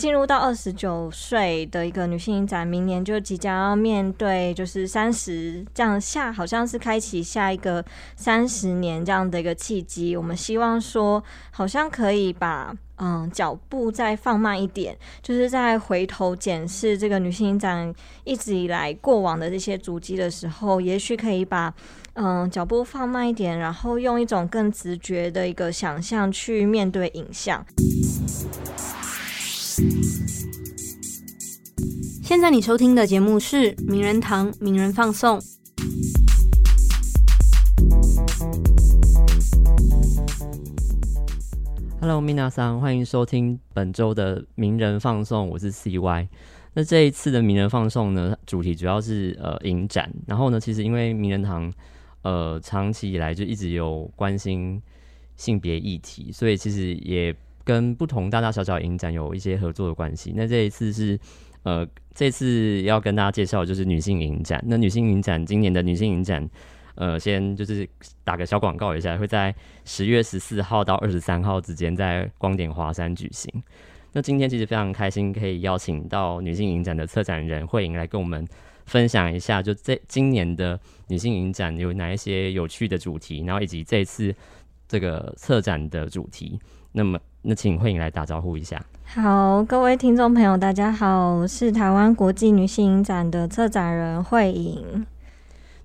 进入到二十九岁的一个女性影展，明年就即将要面对就是三十这样下，好像是开启下一个三十年这样的一个契机。我们希望说，好像可以把嗯脚步再放慢一点，就是在回头检视这个女性影展一直以来过往的这些足迹的时候，也许可以把嗯脚步放慢一点，然后用一种更直觉的一个想象去面对影像。现在你收听的节目是《名人堂名人放送》。Hello，米娜桑，欢迎收听本周的名人放送，我是 CY。那这一次的名人放送呢，主题主要是呃影展。然后呢，其实因为名人堂呃长期以来就一直有关心性别议题，所以其实也。跟不同大大小小影展有一些合作的关系。那这一次是，呃，这次要跟大家介绍就是女性影展。那女性影展今年的女性影展，呃，先就是打个小广告一下，会在十月十四号到二十三号之间在光点华山举行。那今天其实非常开心，可以邀请到女性影展的策展人慧颖来跟我们分享一下，就这今年的女性影展有哪一些有趣的主题，然后以及这次这个策展的主题。那么。那请慧颖来打招呼一下。好，各位听众朋友，大家好，我是台湾国际女性影展的策展人慧颖。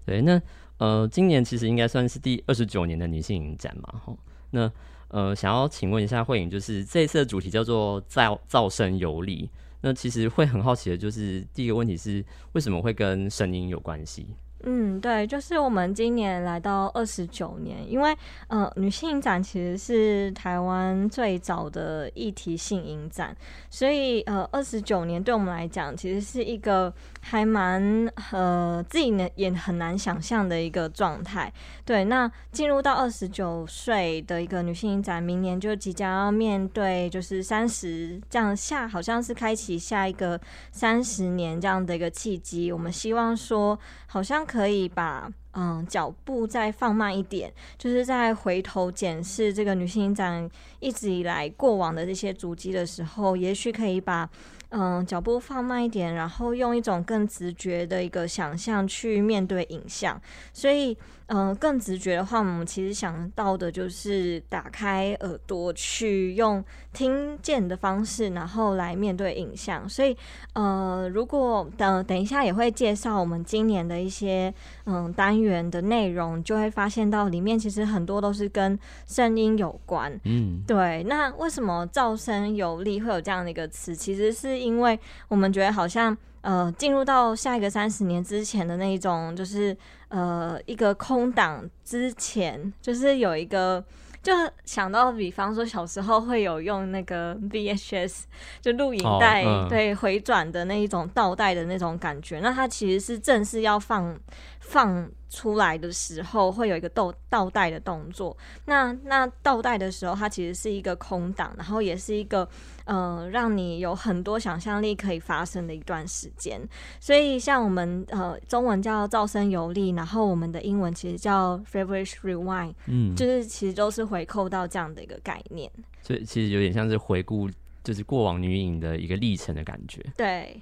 对，那呃，今年其实应该算是第二十九年的女性影展嘛，吼。那呃，想要请问一下慧颖，就是这一次的主题叫做“造噪声游历”。那其实会很好奇的，就是第一个问题是，为什么会跟声音有关系？嗯，对，就是我们今年来到二十九年，因为呃，女性影展其实是台湾最早的议题性影展，所以呃，二十九年对我们来讲，其实是一个还蛮呃自己呢也很难想象的一个状态。对，那进入到二十九岁的一个女性影展，明年就即将要面对就是三十这样下，好像是开启下一个三十年这样的一个契机。我们希望说，好像。可以把嗯脚步再放慢一点，就是在回头检视这个女性影展一直以来过往的这些足迹的时候，也许可以把嗯脚步放慢一点，然后用一种更直觉的一个想象去面对影像，所以。嗯，更直觉的话，我们其实想到的就是打开耳朵，去用听见的方式，然后来面对影像。所以，呃，如果等等一下也会介绍我们今年的一些嗯单元的内容，就会发现到里面其实很多都是跟声音有关。嗯，对。那为什么噪声有力会有这样的一个词？其实是因为我们觉得好像。呃，进入到下一个三十年之前的那一种，就是呃，一个空档之前，就是有一个，就想到，比方说小时候会有用那个 VHS，就录影带，对，回转的那一种倒带的那种感觉，那它其实是正式要放放。出来的时候会有一个倒倒带的动作，那那倒带的时候，它其实是一个空档，然后也是一个呃，让你有很多想象力可以发生的一段时间。所以像我们呃中文叫噪声游历，然后我们的英文其实叫 Favorite Rewind，嗯，就是其实都是回扣到这样的一个概念。所以其实有点像是回顾，就是过往女影的一个历程的感觉。对，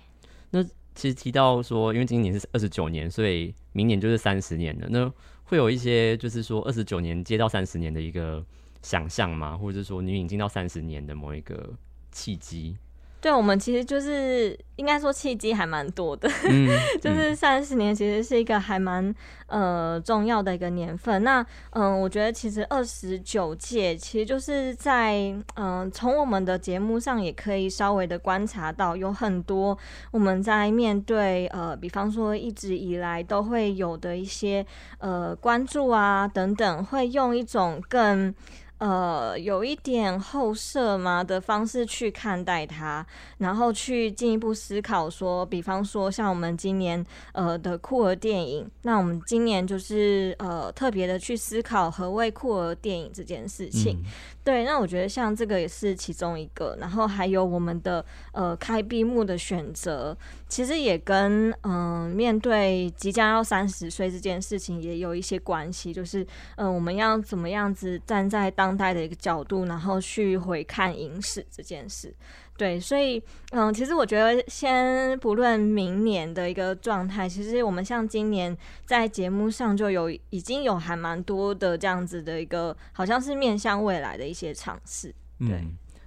那。其实提到说，因为今年是二十九年，所以明年就是三十年了。那会有一些就是说二十九年接到三十年的一个想象吗？或者是说你引进到三十年的某一个契机？对，我们其实就是应该说契机还蛮多的，嗯，就是三十年其实是一个还蛮呃重要的一个年份。那嗯，我觉得其实二十九届其实就是在嗯从我们的节目上也可以稍微的观察到，有很多我们在面对呃，比方说一直以来都会有的一些呃关注啊等等，会用一种更。呃，有一点后设嘛的方式去看待它，然后去进一步思考说，比方说像我们今年呃的酷儿电影，那我们今年就是呃特别的去思考何谓酷儿电影这件事情。对，那我觉得像这个也是其中一个，然后还有我们的呃开闭幕的选择，其实也跟嗯面对即将要三十岁这件事情也有一些关系，就是嗯我们要怎么样子站在当代的一个角度，然后去回看影史这件事。对，所以嗯，其实我觉得先不论明年的一个状态，其实我们像今年在节目上就有已经有还蛮多的这样子的一个，好像是面向未来的一些尝试。对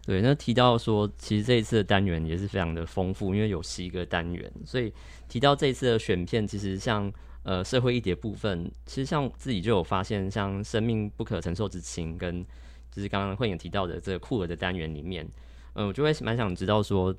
对，那提到说，其实这一次的单元也是非常的丰富，因为有十一个单元，所以提到这一次的选片，其实像呃社会议题部分，其实像自己就有发现，像生命不可承受之轻，跟就是刚刚慧颖提到的这个酷儿的单元里面。嗯，我就会蛮想知道说，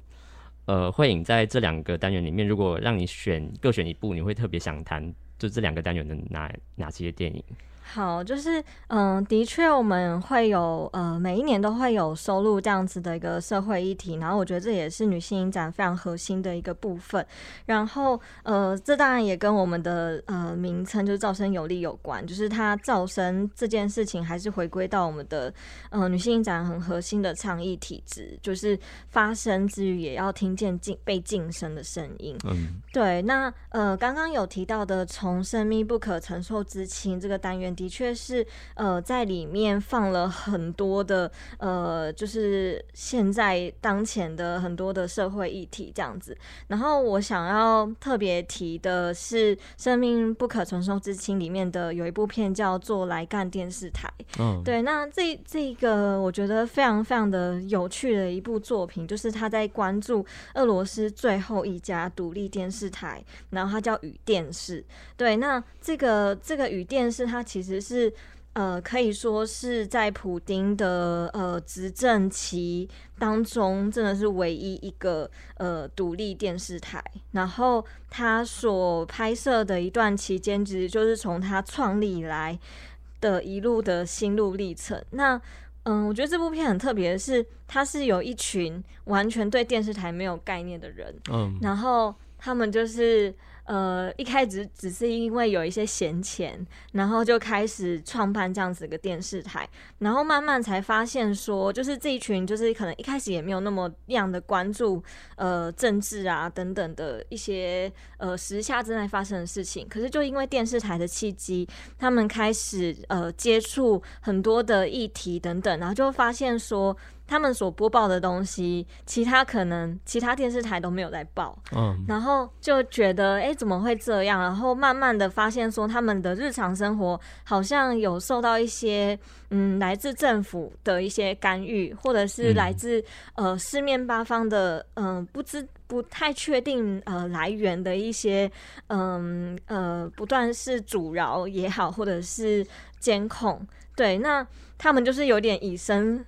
呃，慧影在这两个单元里面，如果让你选各选一部，你会特别想谈就这两个单元的哪哪些电影？好，就是嗯，的确我们会有呃，每一年都会有收录这样子的一个社会议题，然后我觉得这也是女性影展非常核心的一个部分。然后呃，这当然也跟我们的呃名称就是噪声有力有关，就是它噪声这件事情还是回归到我们的呃女性影展很核心的倡议体制，就是发声之余也要听见晋被晋升的声音。嗯，对。那呃，刚刚有提到的从生命不可承受之轻这个单元。的确是，呃，在里面放了很多的，呃，就是现在当前的很多的社会议题这样子。然后我想要特别提的是《生命不可承受之轻》里面的有一部片叫做《来干电视台》。嗯，对，那这这个我觉得非常非常的有趣的一部作品，就是他在关注俄罗斯最后一家独立电视台，然后它叫雨电视。对，那这个这个雨电视它其实。只是，呃，可以说是在普丁的呃执政期当中，真的是唯一一个呃独立电视台。然后他所拍摄的一段期间，其实就是从他创立以来的一路的心路历程。那嗯，我觉得这部片很特别的是，它是有一群完全对电视台没有概念的人，嗯，然后他们就是。呃，一开始只是因为有一些闲钱，然后就开始创办这样子一个电视台，然后慢慢才发现说，就是这一群就是可能一开始也没有那么样的关注呃政治啊等等的一些呃时下正在发生的事情，可是就因为电视台的契机，他们开始呃接触很多的议题等等，然后就发现说。他们所播报的东西，其他可能其他电视台都没有在报，嗯，然后就觉得，哎，怎么会这样？然后慢慢的发现说，他们的日常生活好像有受到一些，嗯，来自政府的一些干预，或者是来自呃四面八方的，嗯，不知不太确定呃来源的一些，嗯呃，不断是阻挠也好，或者是监控，对，那他们就是有点以身。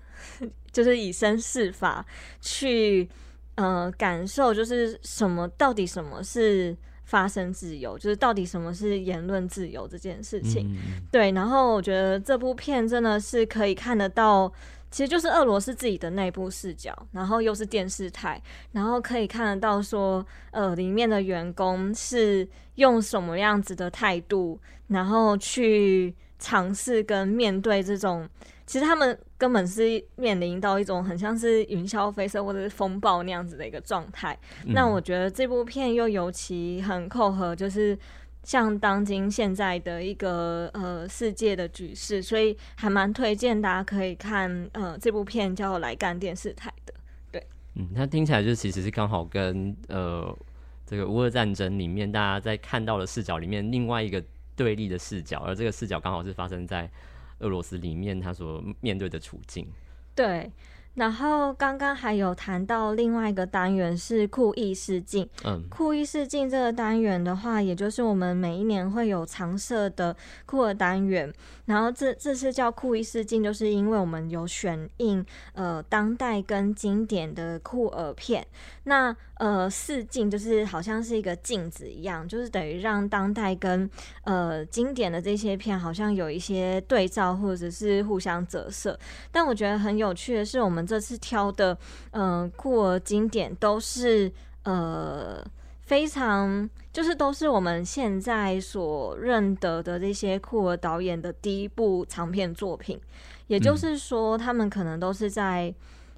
就是以身试法去，呃，感受就是什么，到底什么是发生自由，就是到底什么是言论自由这件事情。对，然后我觉得这部片真的是可以看得到，其实就是俄罗斯自己的内部视角，然后又是电视台，然后可以看得到说，呃，里面的员工是用什么样子的态度，然后去尝试跟面对这种。其实他们根本是面临到一种很像是云霄飞车或者是风暴那样子的一个状态。那我觉得这部片又尤其很扣合，就是像当今现在的一个呃世界的局势，所以还蛮推荐大家可以看呃这部片叫《来干电视台》的。对，嗯，它听起来就其实是刚好跟呃这个乌俄战争里面大家在看到的视角里面另外一个对立的视角，而这个视角刚好是发生在。俄罗斯里面他所面对的处境，对。然后刚刚还有谈到另外一个单元是酷意试镜，嗯，酷意试镜这个单元的话，也就是我们每一年会有常设的酷儿单元。然后这这次叫酷意视镜，就是因为我们有选映呃当代跟经典的酷儿片。那呃试镜就是好像是一个镜子一样，就是等于让当代跟呃经典的这些片好像有一些对照或者是互相折射。但我觉得很有趣的是，我们这次挑的，嗯，酷儿经典都是呃非常，就是都是我们现在所认得的这些酷儿导演的第一部长片作品，也就是说，他们可能都是在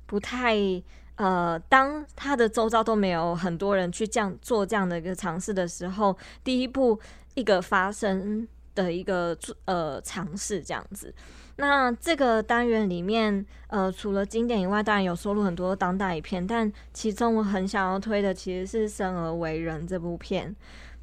不太呃，当他的周遭都没有很多人去这样做这样的一个尝试的时候，第一部一个发生的一个呃尝试这样子。那这个单元里面，呃，除了经典以外，当然有收录很多当代影片，但其中我很想要推的其实是《生而为人》这部片。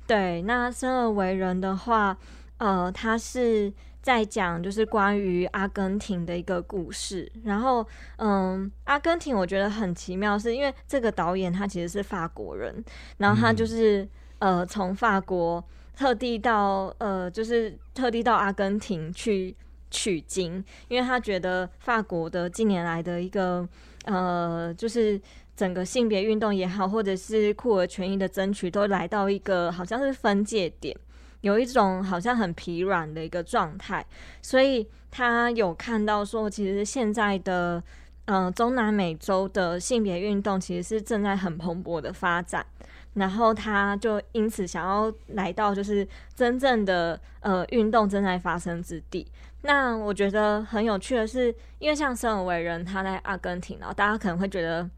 对，那《生而为人》的话，呃，它是在讲就是关于阿根廷的一个故事。然后，嗯，阿根廷我觉得很奇妙，是因为这个导演他其实是法国人，然后他就是呃从法国特地到呃就是特地到阿根廷去取经，因为他觉得法国的近年来的一个呃就是整个性别运动也好，或者是酷儿权益的争取，都来到一个好像是分界点。有一种好像很疲软的一个状态，所以他有看到说，其实现在的嗯中南美洲的性别运动其实是正在很蓬勃的发展，然后他就因此想要来到就是真正的呃运动正在发生之地。那我觉得很有趣的是，因为像生而为人他在阿根廷，然后大家可能会觉得。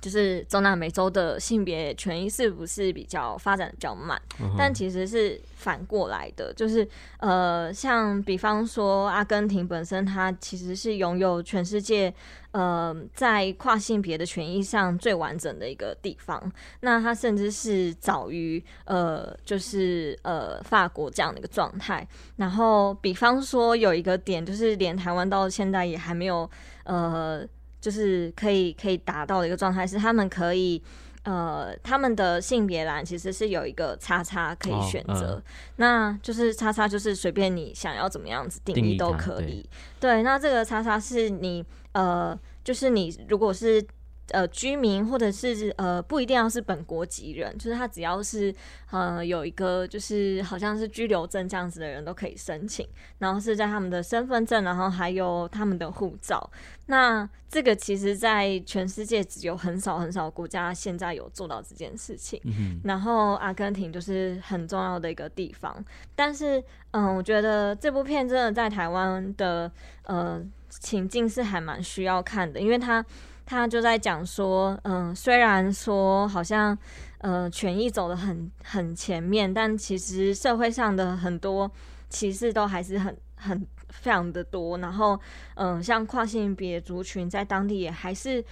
就是中南美洲的性别权益是不是比较发展的比较慢？但其实是反过来的，就是呃，像比方说阿根廷本身，它其实是拥有全世界呃在跨性别的权益上最完整的一个地方。那它甚至是早于呃，就是呃法国这样的一个状态。然后比方说有一个点，就是连台湾到现在也还没有呃。就是可以可以达到的一个状态是，他们可以呃，他们的性别栏其实是有一个叉叉可以选择，那就是叉叉就是随便你想要怎么样子定义都可以。对，那这个叉叉是你呃，就是你如果是。呃，居民或者是呃，不一定要是本国籍人，就是他只要是呃有一个就是好像是居留证这样子的人都可以申请，然后是在他们的身份证，然后还有他们的护照。那这个其实，在全世界只有很少很少国家现在有做到这件事情。然后阿根廷就是很重要的一个地方。但是，嗯，我觉得这部片真的在台湾的呃情境是还蛮需要看的，因为它。他就在讲说，嗯，虽然说好像，呃，权益走得很很前面，但其实社会上的很多歧视都还是很很非常的多。然后，嗯，像跨性别族群在当地也还是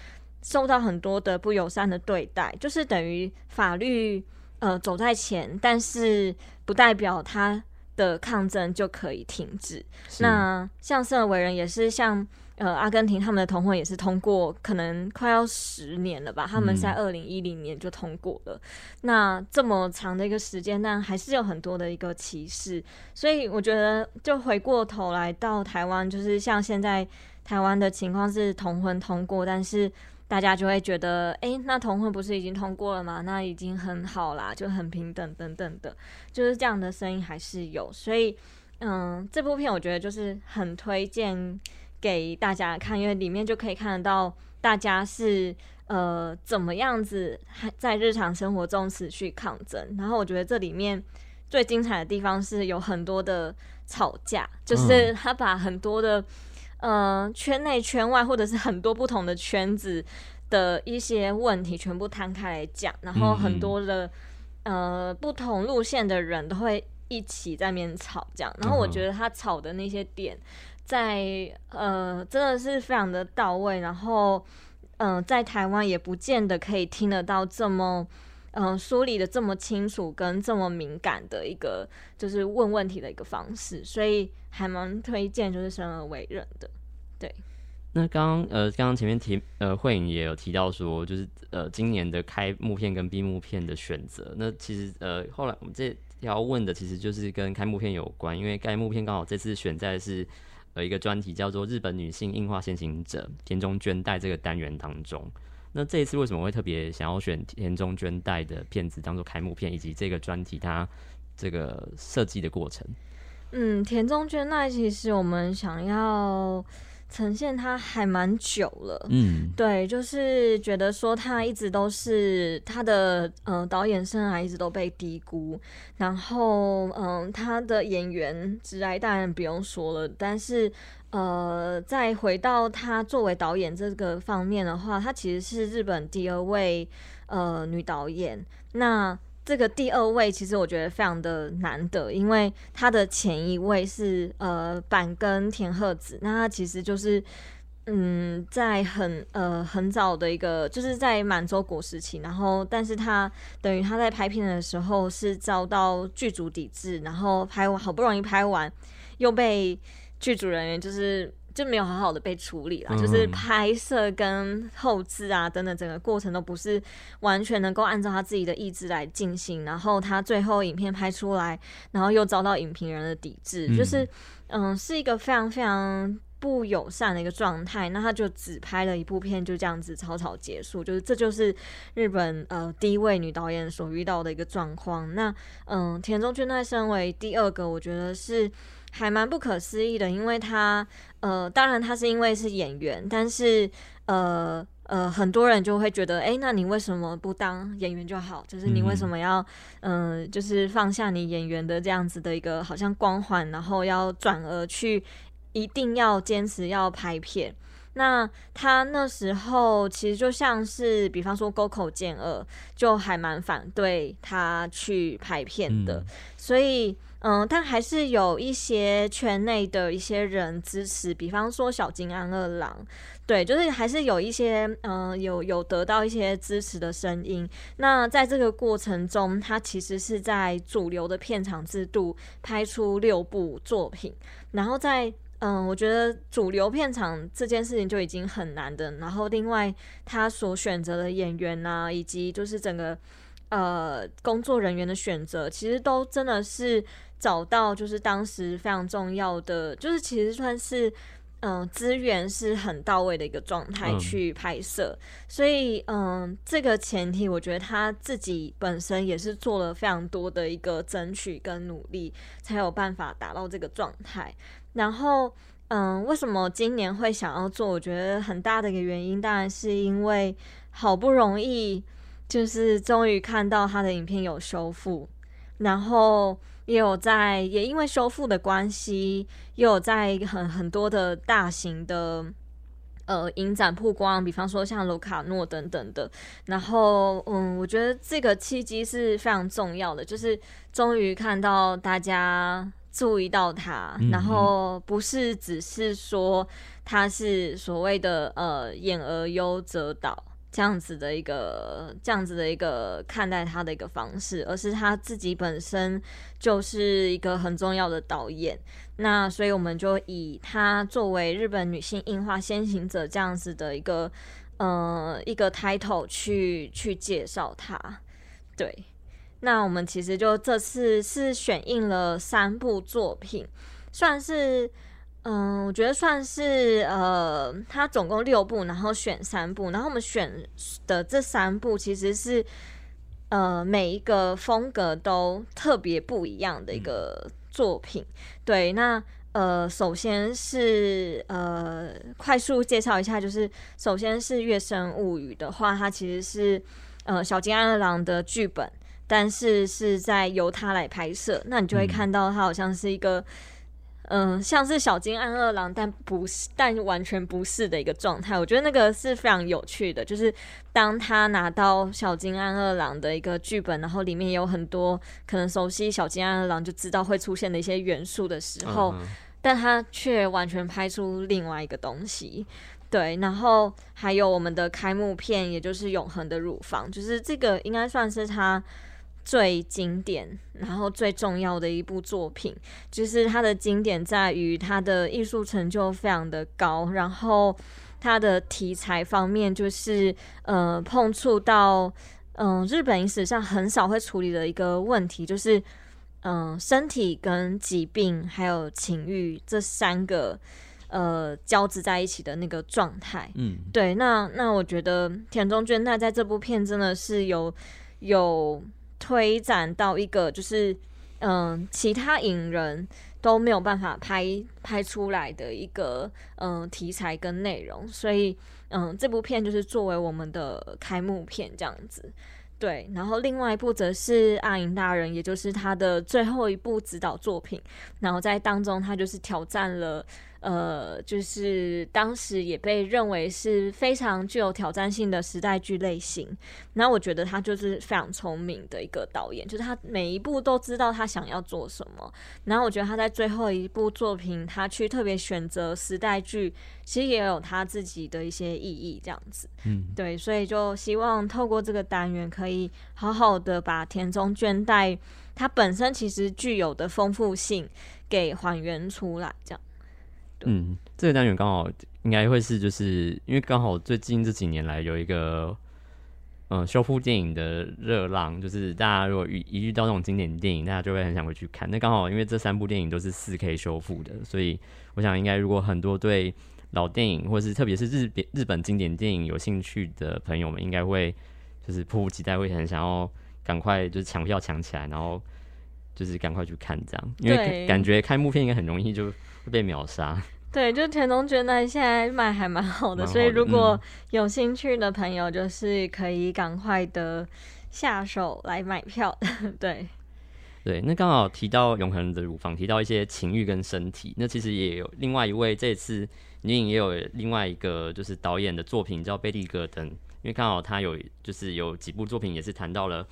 受到很多的不友善的对待，就是等于法律呃走在前，但是不代表他的抗争就可以停止。那像生而为人也是像。呃，阿根廷他们的同婚也是通过，可能快要十年了吧。他们在二零一零年就通过了。那这么长的一个时间，但还是有很多的一个歧视。所以我觉得，就回过头来到台湾，就是像现在台湾的情况是同婚通过，但是大家就会觉得，哎，那同婚不是已经通过了吗？那已经很好啦，就很平等等等的，就是这样的声音还是有。所以，嗯，这部片我觉得就是很推荐。给大家看，因为里面就可以看得到大家是呃怎么样子在日常生活中持续抗争。然后我觉得这里面最精彩的地方是有很多的吵架，就是他把很多的呃圈内圈外或者是很多不同的圈子的一些问题全部摊开来讲，然后很多的呃不同路线的人都会一起在面吵这样。然后我觉得他吵的那些点。在呃，真的是非常的到位，然后嗯，在台湾也不见得可以听得到这么嗯梳理的这么清楚跟这么敏感的一个就是问问题的一个方式，所以还蛮推荐就是生而为人的。对，那刚刚呃，刚刚前面提呃，慧颖也有提到说，就是呃，今年的开幕片跟闭幕片的选择，那其实呃，后来我们这要问的其实就是跟开幕片有关，因为开幕片刚好这次选在是。有一个专题叫做《日本女性硬化先行者田中绢代》这个单元当中，那这一次为什么会特别想要选田中绢代的片子当做开幕片，以及这个专题它这个设计的过程？嗯，田中绢代其实我们想要。呈现他还蛮久了，嗯，对，就是觉得说他一直都是他的呃导演生涯一直都被低估，然后嗯他的演员直来当然不用说了，但是呃再回到他作为导演这个方面的话，他其实是日本第二位呃女导演，那这个第二位其实我觉得非常的难得，因为他的前一位是呃板根田鹤子，那他其实就是嗯在很呃很早的一个就是在满洲国时期，然后但是他等于他在拍片的时候是遭到剧组抵制，然后拍完好不容易拍完又被剧组人员就是。就没有好好的被处理了，就是拍摄跟后置啊等等整个过程都不是完全能够按照他自己的意志来进行，然后他最后影片拍出来，然后又遭到影评人的抵制，就是嗯是一个非常非常不友善的一个状态。那他就只拍了一部片，就这样子草草结束，就是这就是日本呃第一位女导演所遇到的一个状况。那嗯田中俊太身为第二个，我觉得是。还蛮不可思议的，因为他，呃，当然他是因为是演员，但是，呃呃，很多人就会觉得，哎，那你为什么不当演员就好？就是你为什么要，嗯，就是放下你演员的这样子的一个好像光环，然后要转而去一定要坚持要拍片？那他那时候其实就像是，比方说沟口健二，就还蛮反对他去拍片的，所以。嗯，但还是有一些圈内的一些人支持，比方说小金安二郎，对，就是还是有一些嗯，有有得到一些支持的声音。那在这个过程中，他其实是在主流的片场制度拍出六部作品，然后在嗯，我觉得主流片场这件事情就已经很难的。然后另外他所选择的演员呐，以及就是整个呃工作人员的选择，其实都真的是。找到就是当时非常重要的，就是其实算是嗯资源是很到位的一个状态去拍摄，所以嗯这个前提我觉得他自己本身也是做了非常多的一个争取跟努力，才有办法达到这个状态。然后嗯为什么今年会想要做？我觉得很大的一个原因，当然是因为好不容易就是终于看到他的影片有修复，然后。也有在，也因为修复的关系，也有在很很多的大型的呃影展曝光，比方说像卢卡诺等等的。然后，嗯，我觉得这个契机是非常重要的，就是终于看到大家注意到他，然后不是只是说他是所谓的呃演而优则导。这样子的一个，这样子的一个看待他的一个方式，而是他自己本身就是一个很重要的导演。那所以我们就以他作为日本女性映画先行者这样子的一个，呃，一个 title 去去介绍他。对，那我们其实就这次是选映了三部作品，算是。嗯，我觉得算是呃，它总共六部，然后选三部，然后我们选的这三部其实是呃每一个风格都特别不一样的一个作品。对，那呃，首先是呃，快速介绍一下，就是首先是《月升物语》的话，它其实是呃小金安二郎的剧本，但是是在由他来拍摄，那你就会看到它好像是一个。嗯，像是小金安二郎，但不是，但完全不是的一个状态。我觉得那个是非常有趣的，就是当他拿到小金安二郎的一个剧本，然后里面有很多可能熟悉小金安二郎就知道会出现的一些元素的时候，但他却完全拍出另外一个东西。对，然后还有我们的开幕片，也就是《永恒的乳房》，就是这个应该算是他。最经典，然后最重要的一部作品，就是它的经典在于它的艺术成就非常的高，然后它的题材方面就是呃碰触到嗯日本影史上很少会处理的一个问题，就是嗯身体跟疾病还有情欲这三个呃交织在一起的那个状态。嗯，对，那那我觉得田中娟奈在这部片真的是有有。推展到一个就是，嗯，其他影人都没有办法拍拍出来的一个嗯题材跟内容，所以嗯，这部片就是作为我们的开幕片这样子。对，然后另外一部则是阿银大人，也就是他的最后一部指导作品，然后在当中他就是挑战了呃，就是当时也被认为是非常具有挑战性的时代剧类型。那我觉得他就是非常聪明的一个导演，就是他每一部都知道他想要做什么。然后我觉得他在最后一部作品，他去特别选择时代剧，其实也有他自己的一些意义，这样子。嗯，对，所以就希望透过这个单元，可以好好的把田中绢代它本身其实具有的丰富性给还原出来，这样。嗯，这个单元刚好应该会是，就是因为刚好最近这几年来有一个，嗯，修复电影的热浪，就是大家如果遇一遇到那种经典电影，大家就会很想回去看。那刚好因为这三部电影都是四 K 修复的，所以我想应该如果很多对老电影或是特别是日本日本经典电影有兴趣的朋友们，应该会就是迫不及待会很想要赶快就是抢票抢起来，然后就是赶快去看这样，因为感觉开幕片应该很容易就会被秒杀。对，就田中觉得现在卖还蛮好的，所以如果有兴趣的朋友，就是可以赶快的下手来买票。对，对，那刚好提到永恒的乳房，提到一些情欲跟身体，那其实也有另外一位，这次女影也有另外一个就是导演的作品叫贝利戈登，因为刚好他有就是有几部作品也是谈到了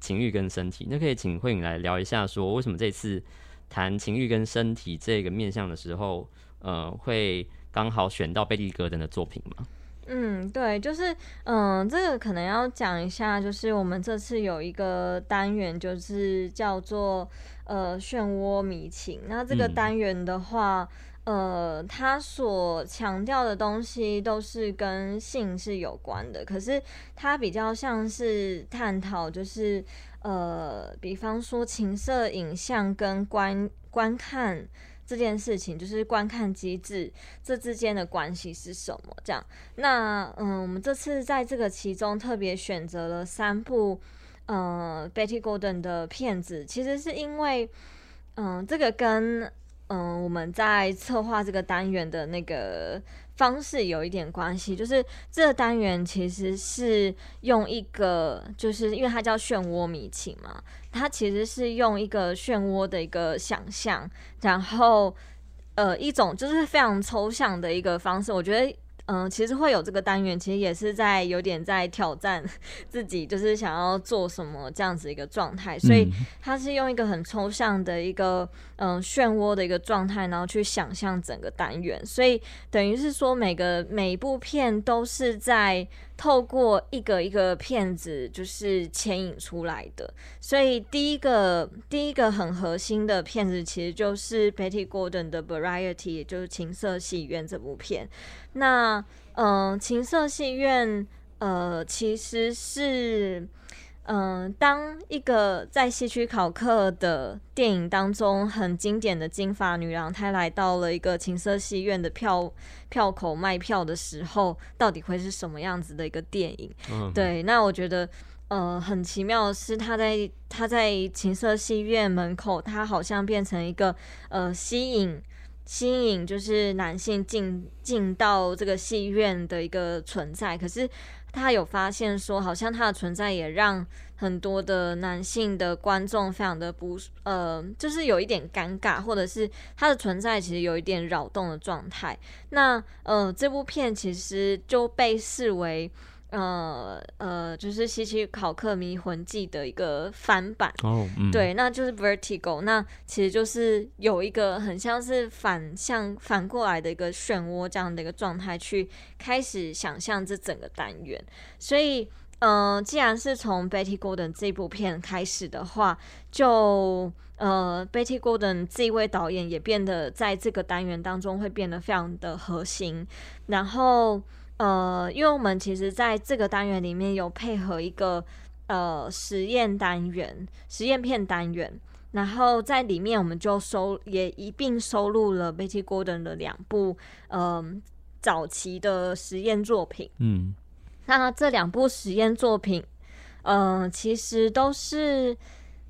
情欲跟身体，那可以请慧颖来聊一下，说为什么这次谈情欲跟身体这个面向的时候。呃，会刚好选到贝利格登的作品吗？嗯，对，就是嗯，这个可能要讲一下，就是我们这次有一个单元，就是叫做呃漩涡迷情。那这个单元的话，呃，它所强调的东西都是跟性是有关的，可是它比较像是探讨，就是呃，比方说情色影像跟观观看。这件事情就是观看机制这之间的关系是什么？这样，那嗯，我们这次在这个其中特别选择了三部，呃，Betty Gordon 的片子，其实是因为，嗯，这个跟嗯我们在策划这个单元的那个。方式有一点关系，就是这个单元其实是用一个，就是因为它叫漩涡迷情嘛，它其实是用一个漩涡的一个想象，然后呃一种就是非常抽象的一个方式，我觉得。嗯，其实会有这个单元，其实也是在有点在挑战 自己，就是想要做什么这样子一个状态。所以它是用一个很抽象的一个嗯漩涡的一个状态，然后去想象整个单元。所以等于是说，每个每一部片都是在。透过一个一个片子，就是牵引出来的。所以第一个第一个很核心的片子，其实就是 Betty Gordon 的 Variety，也就是情色戏院这部片。那嗯，情色戏院呃，其实是。嗯，当一个在希区考克的电影当中很经典的金发女郎，她来到了一个情色戏院的票票口卖票的时候，到底会是什么样子的一个电影？对，那我觉得，呃，很奇妙的是，她在她在情色戏院门口，她好像变成一个呃吸引吸引，就是男性进进到这个戏院的一个存在，可是。他有发现说，好像他的存在也让很多的男性的观众非常的不呃，就是有一点尴尬，或者是他的存在其实有一点扰动的状态。那呃，这部片其实就被视为。呃呃，就是希区考克《迷魂记》的一个翻版哦，对，那就是 Vertigo，那其实就是有一个很像是反向反过来的一个漩涡这样的一个状态，去开始想象这整个单元。所以，呃，既然是从 Betty Gordon 这部片开始的话，就呃，Betty Gordon 这一位导演也变得在这个单元当中会变得非常的核心，然后。呃，因为我们其实在这个单元里面有配合一个呃实验单元、实验片单元，然后在里面我们就收也一并收录了 Betty Gordon 的两部嗯早期的实验作品。嗯，那这两部实验作品，嗯，其实都是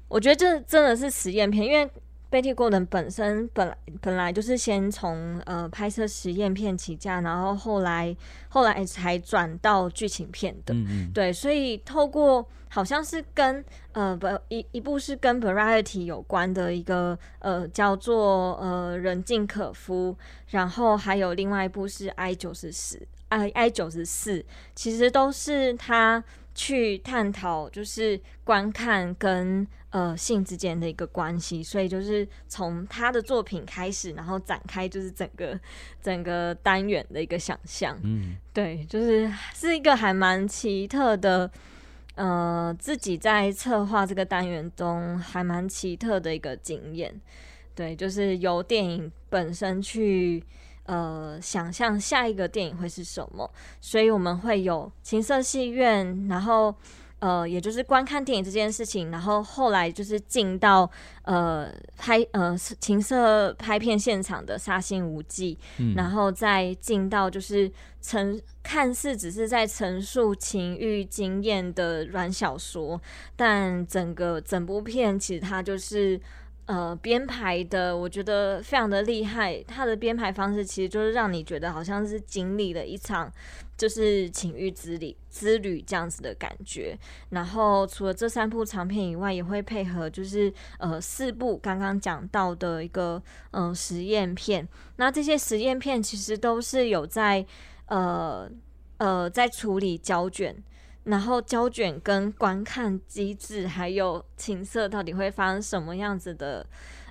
我觉得这真的是实验片，因为 Betty Gordon 本身本来本来就是先从呃拍摄实验片起家，然后后来后来才转到剧情片的。嗯嗯，对，所以透过好像是跟呃不一一部是跟 Variety 有关的一个呃叫做呃人尽可夫，然后还有另外一部是 I 九十四 I I 九十四，其实都是他去探讨就是观看跟呃性之间的一个关系，所以就是从他的作品开始，然后展开就是整个整个单元的一个想象。嗯，对，就是是一个还蛮奇特的，呃，自己在策划这个单元中还蛮奇特的一个经验。对，就是由电影本身去呃想象下一个电影会是什么，所以我们会有情色戏院，然后呃，也就是观看电影这件事情，然后后来就是进到呃拍呃情色拍片现场的杀心无忌，嗯。然后再进到就是陈看似只是在陈述情欲经验的软小说，但整个整部片其实它就是呃编排的，我觉得非常的厉害。它的编排方式其实就是让你觉得好像是经历了一场就是情欲之旅之旅这样子的感觉。然后除了这三部长片以外，也会配合就是呃四部刚刚讲到的一个嗯、呃实验片。那这些实验片其实都是有在呃呃在处理胶卷，然后胶卷跟观看机制还有情色到底会发生什么样子的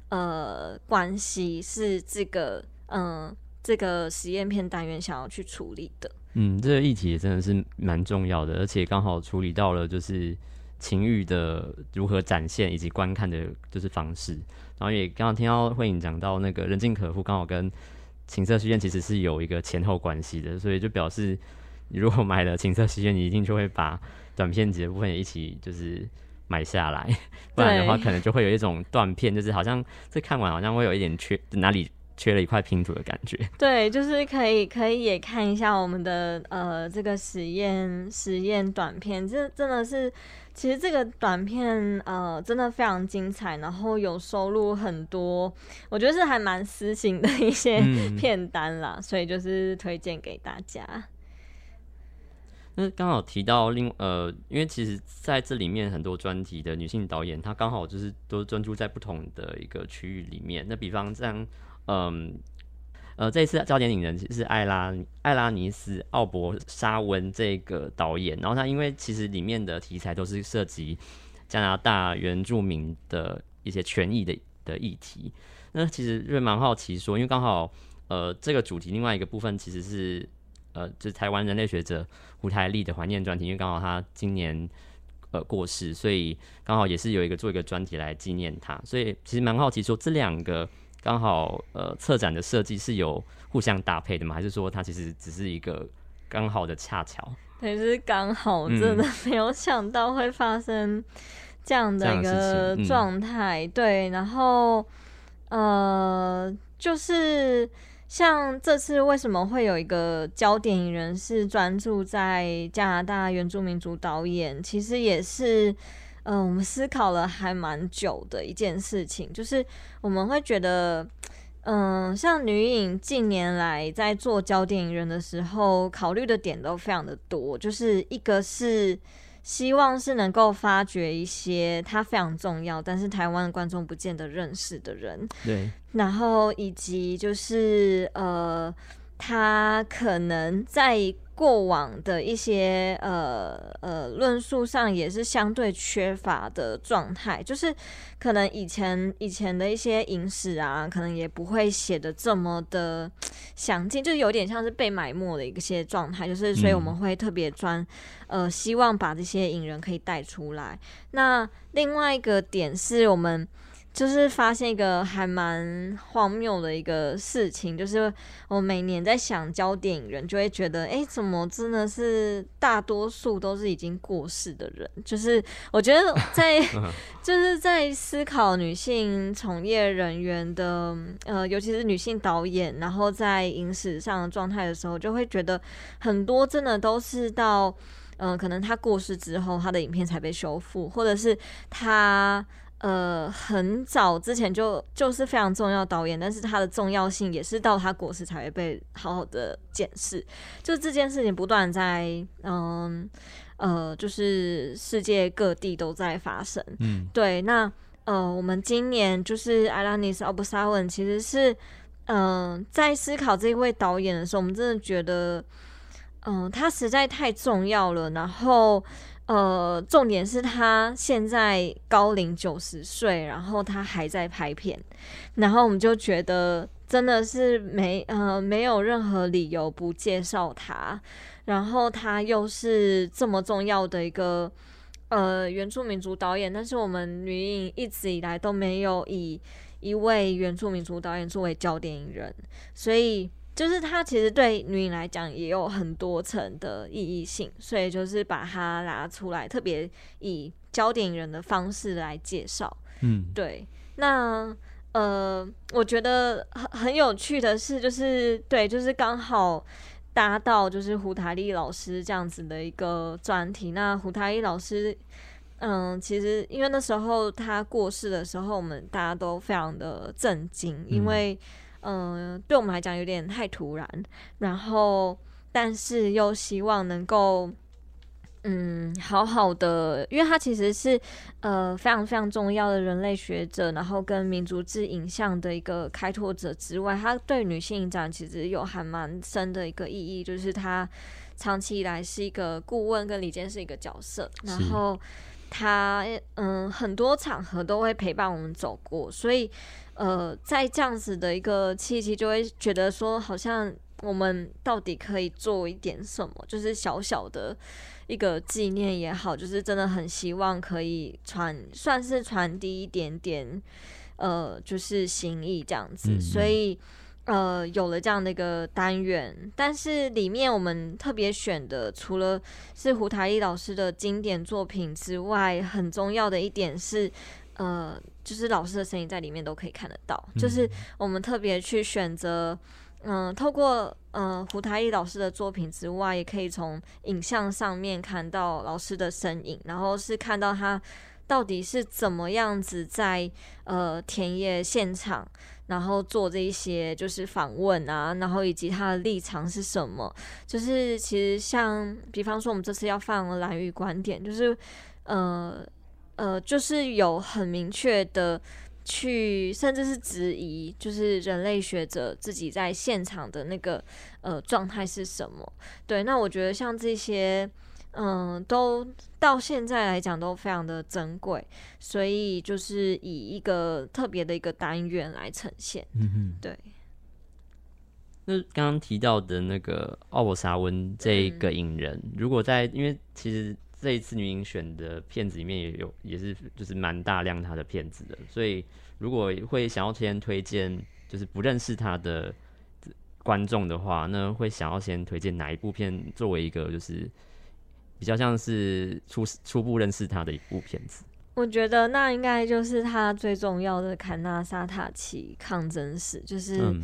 呃关系，是这个嗯、这个实验片单元想要去处理的。嗯，这个议题也真的是蛮重要的，而且刚好处理到了就是情欲的如何展现以及观看的就是方式，然后也刚刚听到慧颖讲到那个人尽可夫，刚好跟情色戏院其实是有一个前后关系的，所以就表示你如果买了情色戏院，你一定就会把短片集的部分也一起就是买下来，不然的话可能就会有一种断片，就是好像这看完好像会有一点缺哪里缺了一块拼图的感觉。对，就是可以可以也看一下我们的呃这个实验实验短片，这真的是其实这个短片呃真的非常精彩，然后有收录很多，我觉得是还蛮私心的一些嗯片单啦，所以就是推荐给大家。那刚好提到另呃，因为其实在这里面很多专题的女性导演，她刚好就是都专注在不同的一个区域里面。那比方像嗯呃，这一次焦点影人是艾拉艾拉尼斯奥伯沙文这个导演，然后他因为其实里面的题材都是涉及加拿大原住民的一些权益的的议题。那其实就蛮好奇说，因为刚好呃这个主题另外一个部分其实是呃就是台湾人类学者胡台丽的怀念专题，因为刚好他今年呃过世，所以刚好也是有一个做一个专题来纪念他，所以其实蛮好奇说这两个刚好呃策展的设计是有互相搭配的吗？还是说它其实只是一个刚好的恰巧？对，就是刚好嗯真的没有想到会发生这样的一个状态，对，然后呃，就是像这次为什么会有一个焦点影人是专注在加拿大原住民族导演，其实也是。嗯、我们思考了还蛮久的一件事情，就是我们会觉得，嗯，像女影近年来在做焦点影人的时候，考虑的点都非常的多。就是一个是希望是能够发掘一些他非常重要，但是台湾的观众不见得认识的人，对，然后以及就是呃，他可能在过往的一些呃呃论述上也是相对缺乏的状态，就是可能以前以前的一些影史啊，可能也不会写的这么的详尽，就是有点像是被埋没的一些状态，就是所以我们会特别专呃希望把这些影人可以带出来。那另外一个点是我们。就是发现一个还蛮荒谬的一个事情，就是我每年在想教电影人，就会觉得，哎、怎么真的是大多数都是已经过世的人？就是我觉得在 就是在思考女性从业人员的，呃，尤其是女性导演，然后在影史上的状态的时候，就会觉得很多真的都是到。嗯、可能她过世之后，她的影片才被修复，或者是她呃很早之前就就是非常重要导演，但是他的重要性也是到他过世才会被好好的检视。就这件事情不断在嗯呃，就是世界各地都在发生。嗯，对，那呃，我们今年就是艾拉尼斯奥布萨文，其实是嗯、在思考这一位导演的时候，我们真的觉得，嗯、他实在太重要了。然后呃，重点是他现在高龄九十岁，然后他还在拍片，然后我们就觉得真的是没呃没有任何理由不介绍他，然后他又是这么重要的一个呃原住民族导演，但是我们女影一直以来都没有以一位原住民族导演作为焦点影人，所以就是它其实对女影来讲也有很多层的意义性，所以就是把它拿出来，特别以焦点影人的方式来介绍。嗯，对，那呃，我觉得很很有趣的是，就是对，就是刚好搭到就是胡台丽老师这样子的一个专题。那胡台丽老师，嗯，其实因为那时候他过世的时候，我们大家都非常的震惊，因嗯为嗯、呃对我们来讲有点太突然，然后但是又希望能够。嗯，好好的，因为他其实是呃非常非常重要的人类学者，然后跟民族志影像的一个开拓者之外，他对女性影展其实有还蛮深的一个意义，就是他长期以来是一个顾问跟李健是一个角色，然后他嗯很多场合都会陪伴我们走过，所以呃在这样子的一个契机，就会觉得说好像我们到底可以做一点什么，就是小小的。一个纪念也好，就是真的很希望可以传，算是传递一点点，呃，就是心意这样子。嗯所以，呃，有了这样的一个单元，但是里面我们特别选的，除了是胡台丽老师的经典作品之外，很重要的一点是，呃，就是老师的声音在里面都可以看得到，就是我们特别去选择。嗯，透过嗯、呃胡台义老师的作品之外，也可以从影像上面看到老师的身影，然后是看到他到底是怎么样子在呃田野现场，然后做这一些就是访问啊，然后以及他的立场是什么。就是其实像比方说我们这次要放蓝屿观点，就是呃呃，就是有很明确的。去，甚至是质疑，就是人类学者自己在现场的那个呃状态是什么？对，那我觉得像这些，嗯，都到现在来讲都非常的珍贵，所以就是以一个特别的一个单元来呈现。嗯哼。对，那刚刚提到的那个奥博沙温这一个影人，如果在因为其实这一次女影选的片子里面也有也是就是蛮大量他的片子的，所以如果会想要先推荐就是不认识他的观众的话，那会想要先推荐哪一部片作为一个就是比较像是初初步认识他的一部片子？我觉得那应该就是他最重要的坎纳沙塔奇抗争史，就是。嗯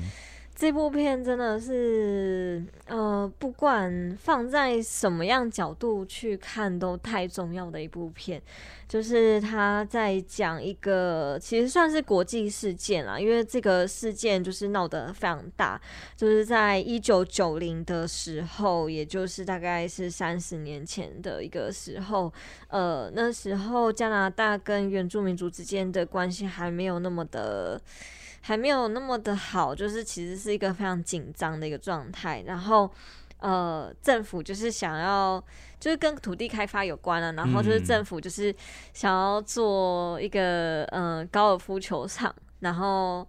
这部片真的是，呃，不管放在什么样角度去看，都太重要的一部片。就是他在讲一个其实算是国际事件啦，因为这个事件就是闹得非常大，就是在一九九零的时候，也就是大概是三十年前的一个时候，呃，那时候加拿大跟原住民族之间的关系还没有那么的。还没有那么的好，就是其实是一个非常紧张的一个状态。然后，呃，政府就是想要，就是跟土地开发有关了、然后就是嗯政府就是想要做一个呃高尔夫球场，然后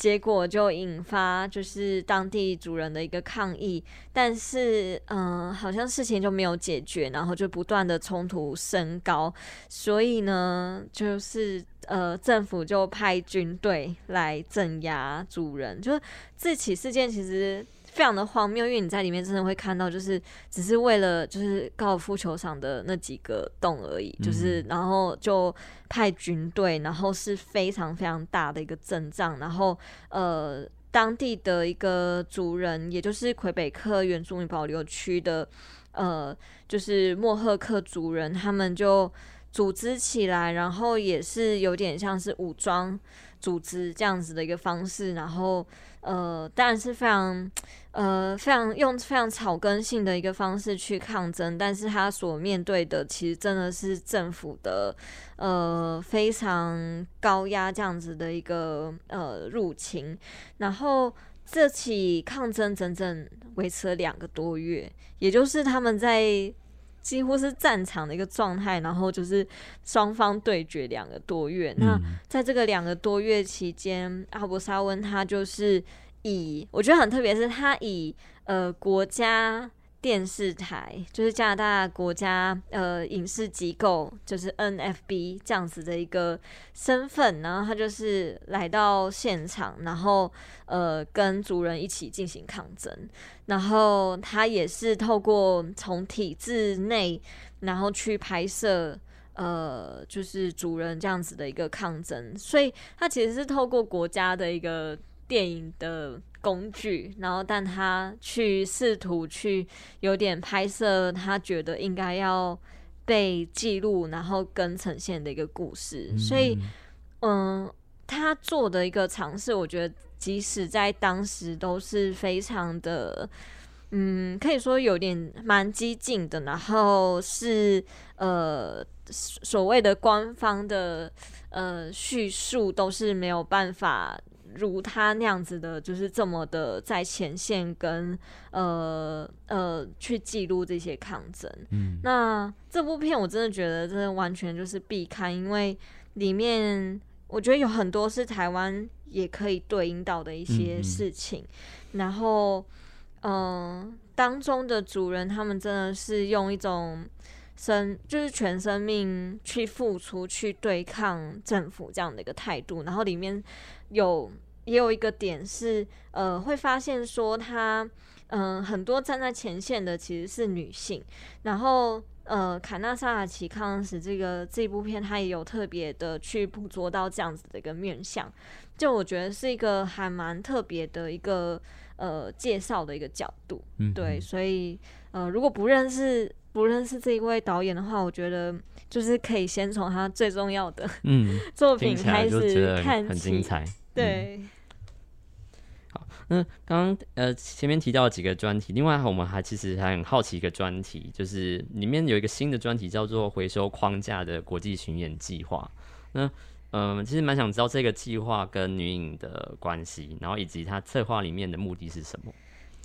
结果就引发就是当地主人的一个抗议，但是嗯、好像事情就没有解决，然后就不断的冲突升高，所以呢，就是呃，政府就派军队来镇压主人。就是这起事件其实非常的荒谬，因为你在里面真的会看到，就是只是为了就是高尔夫球场的那几个洞而已，就是然后就派军队，然后是非常非常大的一个阵仗，然后呃。当地的一个族人，也就是魁北克原住民保留区的，呃，就是莫赫克族人，他们就组织起来，然后也是有点像是武装组织这样子的一个方式，然后呃，当然是非常呃非常用非常草根性的一个方式去抗争，但是他所面对的其实真的是政府的呃非常高压这样子的一个呃入侵，然后这起抗争整整维持了两个多月，也就是他们在。几乎是战场的一个状态，然后就是双方对决两个多月。那在这个两个多月期间，阿伯沙温他就是以我觉得很特别，是他以呃国家。电视台就是加拿大国家呃影视机构，就是 NFB 这样子的一个身份，然后他就是来到现场，然后呃跟族人一起进行抗争，然后他也是透过从体制内，然后去拍摄呃就是族人这样子的一个抗争，所以他其实是透过国家的一个电影的。工具，然后但他去试图去有点拍摄，他觉得应该要被记录，然后跟呈现的一个故事。所以，嗯，他做的一个尝试，我觉得即使在当时都是非常的，嗯，可以说有点蛮激进的。然后是呃所谓的官方的呃叙述都是没有办法。如他那样子的，就是这么的在前线跟呃呃去记录这些抗争。嗯，那这部片我真的觉得真的完全就是必看，因为里面我觉得有很多是台湾也可以对应到的一些事情。然后，嗯，当中的主人他们真的是用一种生就是全生命去付出去对抗政府这样的一个态度，然后里面。有也有一个点是，呃，会发现说他，嗯，很多站在前线的其实是女性。然后，呃，卡纳萨尔奇康时这个这部片，他也有特别的去捕捉到这样子的一个面相，就我觉得是一个还蛮特别的一个呃介绍的一个角度。对，所以呃，如果不认识不认识这一位导演的话，我觉得就是可以先从他最重要的嗯 作品开始看起。对，好，那刚刚呃前面提到几个专题，另外我们还其实还很好奇一个专题，就是里面有一个新的专题叫做回收框架的国际巡演计划。那嗯，其实蛮想知道这个计划跟女影的关系，然后以及它策划里面的目的是什么。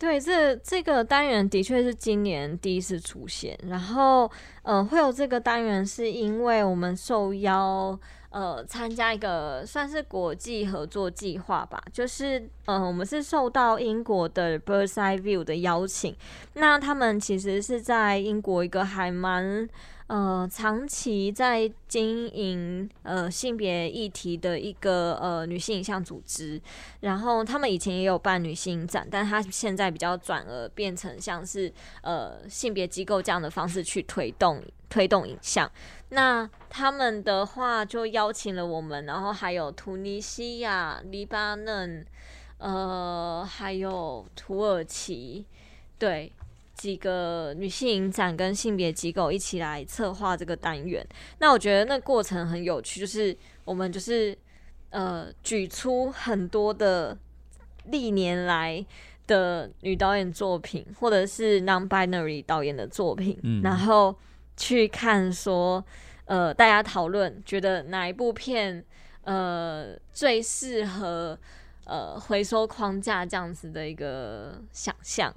对，这这个单元的确是今年第一次出现，然后呃会有这个单元是因为我们受邀。呃，参加一个算是国际合作计划吧，就是呃，我们是受到英国的 Birds Eye View 的邀请，那他们其实是在英国一个还蛮。呃，长期在经营呃性别议题的一个呃女性影像组织，然后他们以前也有办女性展，但他现在比较转而变成像是呃性别机构这样的方式去推动推动影像。那他们的话就邀请了我们，然后还有突尼西亚、黎巴嫩，呃，还有土耳其，对。几个女性影展跟性别机构一起来策划这个单元，那我觉得那过程很有趣，就是我们就是呃举出很多的历年来的女导演作品，或者是 non-binary 导演的作品，然后去看说呃大家讨论觉得哪一部片呃最适合呃回收框架这样子的一个想象。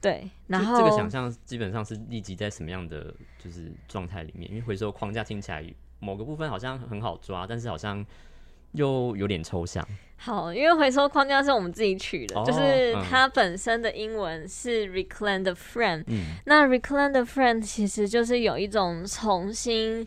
对，然后这个想象基本上是立即在什么样的就是状态里面？因为回收框架听起来某个部分好像很好抓，但是好像又有点抽象。好，因为回收框架是我们自己取的，就是它本身的英文是 reclaim the friend。嗯，那 reclaim the friend 其实就是有一种重新。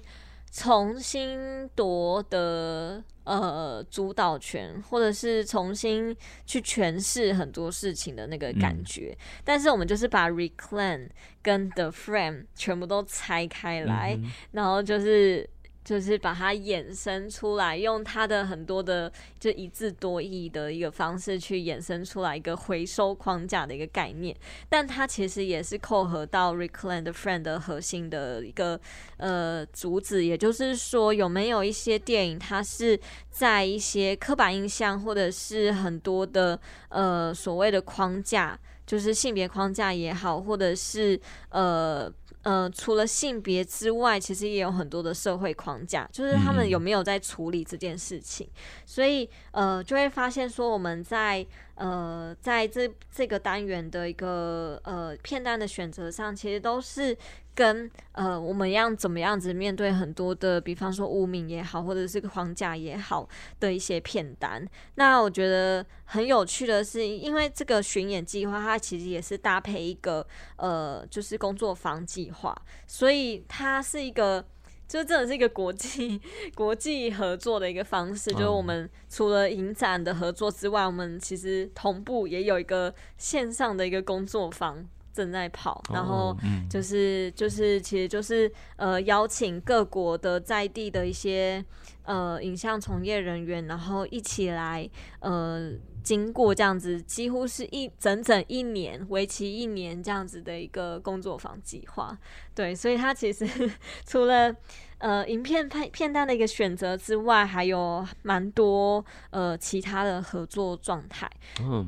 重新夺得呃主导权，或者是重新去诠释很多事情的那个感觉，但是我们就是把 reclaim 跟 the frame 全部都拆开来，然后就是就是把它衍生出来，用它的很多的就一字多义的一个方式去衍生出来一个回收框架的一个概念，但它其实也是扣合到 Reclaim the Friend 的核心的一个呃主旨，也就是说有没有一些电影，它是在一些刻板印象或者是很多的呃所谓的框架，就是性别框架也好，或者是呃。呃，除了性别之外，其实也有很多的社会框架，就是他们有没有在处理这件事情，所以呃，就会发现说我们在。呃，在这这个单元的一个呃片段的选择上，其实都是跟呃我们要怎么样子面对很多的，比方说污名也好，或者是框架也好的一些片单。那我觉得很有趣的是，因为这个巡演计划，它其实也是搭配一个呃就是工作坊计划，所以它是一个。就真的是一个国际 国际合作的一个方式，就是我们除了影展的合作之外，我们其实同步也有一个线上的一个工作坊正在跑，然后就是就是其实就是呃邀请各国的在地的一些呃影像从业人员，然后一起来呃。经过这样子，几乎是一整整一年，为期一年这样子的一个工作坊计划，对，所以它其实 除了呃影片片片段的一个选择之外，还有蛮多呃其他的合作状态，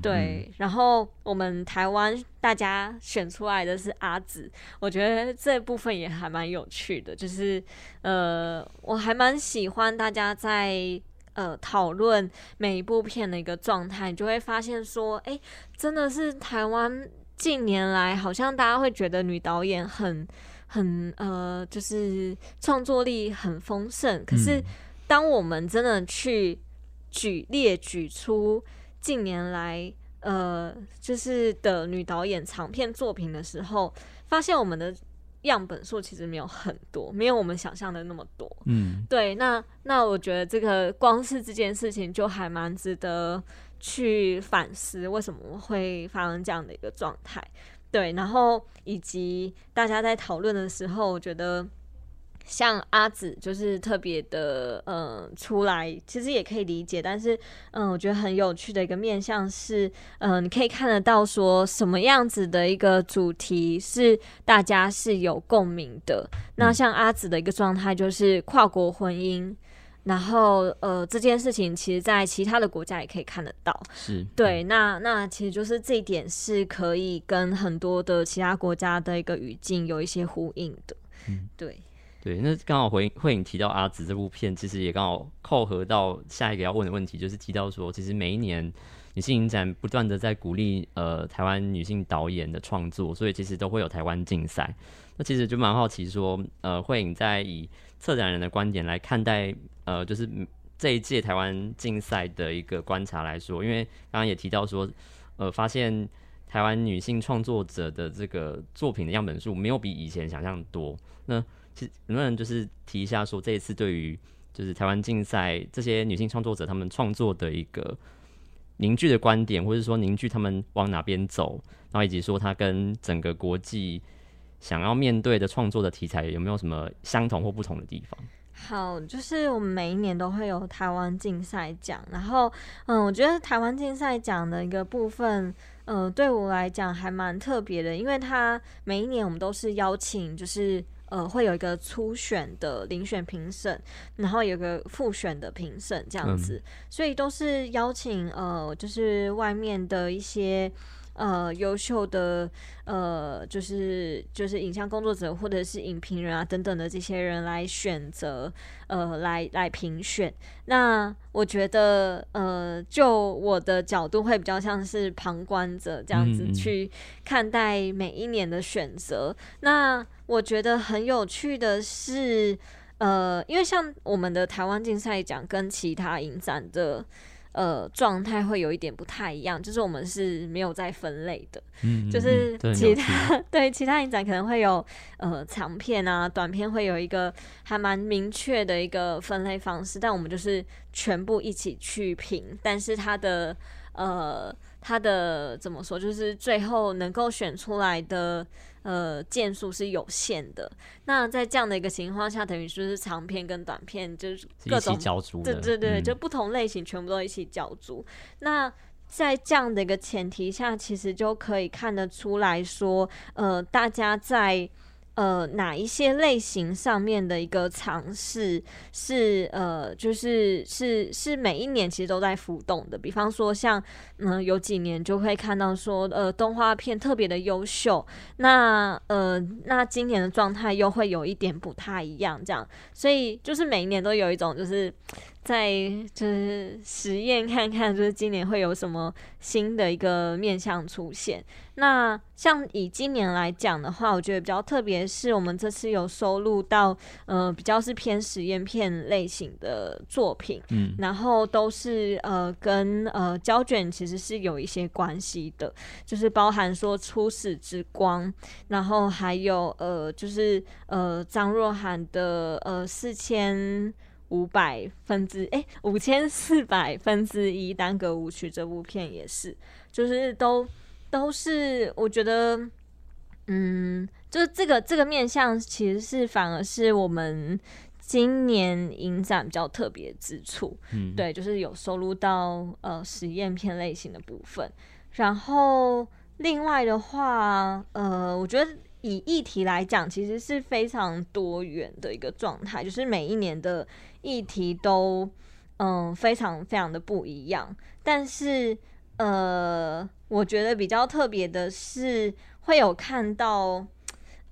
对。然后我们台湾大家选出来的是阿紫，我觉得这部分也还蛮有趣的，就是呃我还蛮喜欢大家在。呃，讨论每一部片的一个状态，你就会发现说，哎，真的是台湾近年来好像大家会觉得女导演很很呃，就是创作力很丰盛。可是，当我们真的去举列举出近年来呃，就是的女导演长片作品的时候，发现我们的。样本数其实没有很多，没有我们想象的那么多。嗯，对，那那我觉得这个光是这件事情就还蛮值得去反思，为什么会发生这样的一个状态？对，然后以及大家在讨论的时候，我觉得。像阿紫就是特别的，嗯，出来其实也可以理解，但是，嗯，我觉得很有趣的一个面向是，嗯，你可以看得到说什么样子的一个主题是大家是有共鸣的。那像阿紫的一个状态就是跨国婚姻，然后，呃，这件事情其实在其他的国家也可以看得到，是对。那那其实就是这一点是可以跟很多的其他国家的一个语境有一些呼应的，嗯，对。对，那刚好回慧颖提到阿紫这部片，其实也刚好扣合到下一个要问的问题，就是提到说，其实每一年女性影展不断的在鼓励呃台湾女性导演的创作，所以其实都会有台湾竞赛。那其实就蛮好奇说，呃，慧颖在以策展人的观点来看待呃，就是这一届台湾竞赛的一个观察来说，因为刚刚也提到说，呃，发现台湾女性创作者的这个作品的样本数没有比以前想象多，那。其实能不能就是提一下，说这一次对于就是台湾竞赛这些女性创作者他们创作的一个凝聚的观点，或者说凝聚他们往哪边走，然后以及说他跟整个国际想要面对的创作的题材有没有什么相同或不同的地方？好，就是我们每一年都会有台湾竞赛奖，然后嗯，我觉得台湾竞赛奖的一个部分，嗯，对我来讲还蛮特别的，因为它每一年我们都是邀请，就是。呃，会有一个初选的遴选评审，然后有个复选的评审这样子，所以都是邀请呃，就是外面的一些。呃，优秀的呃，就是就是影像工作者或者是影评人啊等等的这些人来选择，呃，来来评选。那我觉得，呃，就我的角度会比较像是旁观者这样子去看待每一年的选择。那我觉得很有趣的是，呃，因为像我们的台湾竞赛奖跟其他影展的。呃，状态会有一点不太一样，就是我们是没有在分类的，嗯，就是其他 对其他影展可能会有呃长片啊、短片会有一个还蛮明确的一个分类方式，但我们就是全部一起去评，但是它的呃它的怎么说，就是最后能够选出来的呃件数是有限的。那在这样的一个情况下，等于说是长片跟短片就是各种对对对，嗯就不同类型全部都一起交租。那在这样的一个前提下，其实就可以看得出来说，呃，大家在呃哪一些类型上面的一个尝试是呃，就是是是每一年其实都在浮动的。比方说像嗯、有几年就会看到说呃动画片特别的优秀，那呃那今年的状态又会有一点不太一样，这样，所以就是每一年都有一种就是。在就是实验看看，就是今年会有什么新的一个面向出现。那像以今年来讲的话，我觉得比较特别是我们这次有收录到呃比较是偏实验片类型的作品，嗯然后都是呃跟呃胶卷其实是有一些关系的，就是包含说初始之光，然后还有呃就是呃张若涵的呃四千。五百分之哎五千四百分之一单个舞曲这部片也是，就是都都是我觉得，嗯，就是这个这个面向其实是反而是我们今年影展比较特别之处，嗯，对，就是有收录到呃实验片类型的部分。然后另外的话，呃，我觉得以议题来讲，其实是非常多元的一个状态，就是每一年的议题都嗯非常非常的不一样。但是呃，我觉得比较特别的是会有看到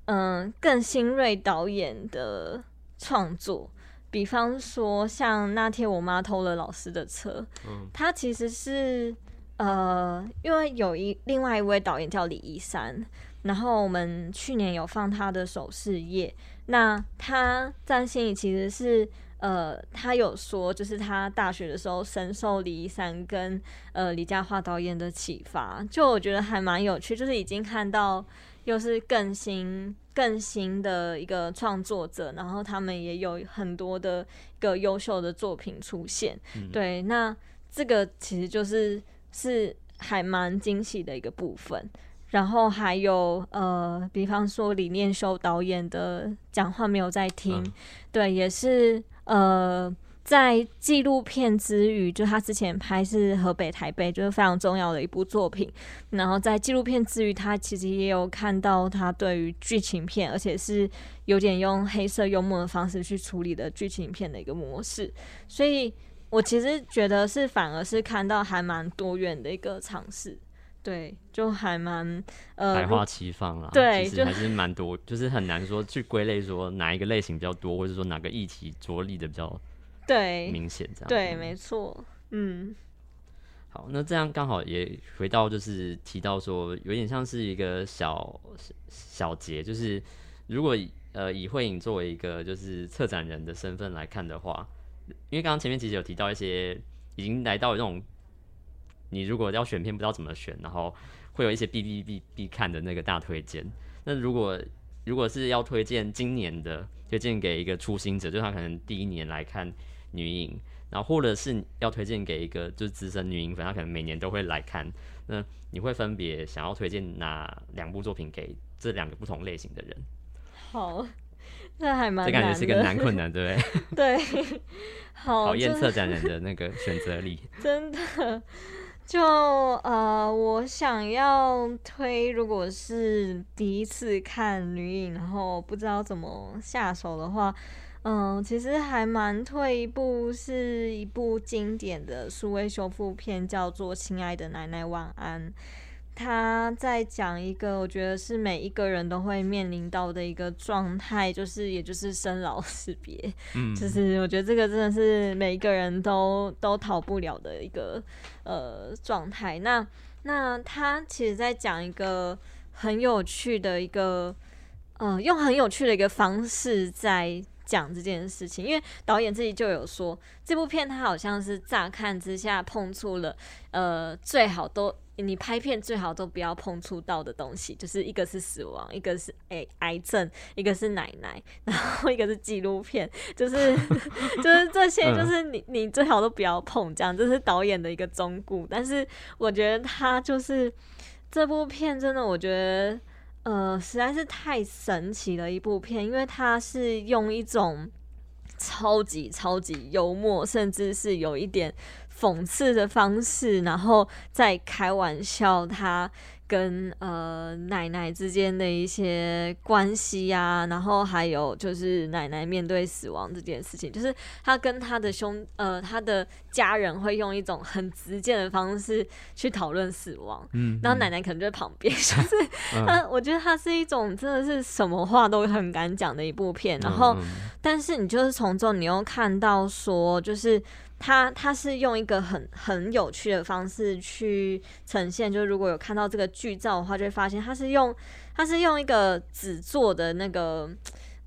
嗯更新锐导演的创作。比方说，像那天我妈偷了老师的车，嗯他其实是呃，因为有一另外一位导演叫李一山，然后我们去年有放他的首饰夜，那他在心里其实是呃，他有说，就是他大学的时候深受李一山跟呃李佳桦导演的启发，就我觉得还蛮有趣，就是已经看到又是更新更新的一个创作者，然后他们也有很多的一个优秀的作品出现，对，那这个其实就是是还蛮惊喜的一个部分。然后还有呃，比方说李念修导演的讲话没有在听，嗯对，也是呃，在纪录片之余，就他之前拍是河北台北，就是非常重要的一部作品。然后在纪录片之余，他其实也有看到他对于剧情片，而且是有点用黑色幽默的方式去处理的剧情片的一个模式。所以我其实觉得是反而是看到还蛮多元的一个尝试。对，就还蛮呃，百花齐放啦，对其实还是蛮多，就是很难说去归类说哪一个类型比较多，或者说哪个议题着力的比较对明显这样。对，嗯没错，嗯好，那这样刚好也回到就是提到说，有点像是一个小小节，就是如果以呃以慧颖作为一个就是策展人的身份来看的话，因为刚刚前面其实有提到一些已经来到这种你如果要选片不知道怎么选，然后会有一些必必必必看的那个大推荐。那如果如果是要推荐今年的，推荐给一个初心者，就是他可能第一年来看女影，然后或者是要推荐给一个就是资深女影粉，他可能每年都会来看。那你会分别想要推荐哪两部作品给这两个不同类型的人？好，这还蛮这感觉是一个难困难，对不对？对，好，讨厌策展人的那个选择力。真的，就呃，我想要推，如果是第一次看女影，然后不知道怎么下手的话，嗯，其实还蛮推一部是一部经典的数位修复片，叫做《亲爱的奶奶晚安》。他在讲一个，我觉得是每一个人都会面临到的一个状态，就是也就是生老死别。嗯，就是我觉得这个真的是每一个人都都逃不了的一个呃状态。那那他其实在讲一个很有趣的一个呃，用很有趣的一个方式在讲这件事情，因为导演自己就有说，这部片他好像是乍看之下碰触了呃最好都。你拍片最好都不要碰触到的东西，就是一个是死亡，一个是癌癌症，一个是奶奶，然后一个是纪录片，就是 就是这些，就是你你最好都不要碰，这样这是导演的一个忠告。但是我觉得他就是这部片真的，我觉得呃，实在是太神奇的一部片，因为它是用一种超级超级幽默，甚至是有一点讽刺的方式，然后再开玩笑，他。跟呃奶奶之间的一些关系呀，然后还有就是奶奶面对死亡这件事情，就是他跟他的兄呃他的家人会用一种很直接的方式去讨论死亡，嗯，然后奶奶可能就在旁边，就是他我觉得他是一种真的是什么话都很敢讲的一部片，然后但是你就是从中你又看到说就是。他他是用一个很很有趣的方式去呈现，就是如果有看到这个剧照的话，就会发现他是用他是用一个纸做的那个，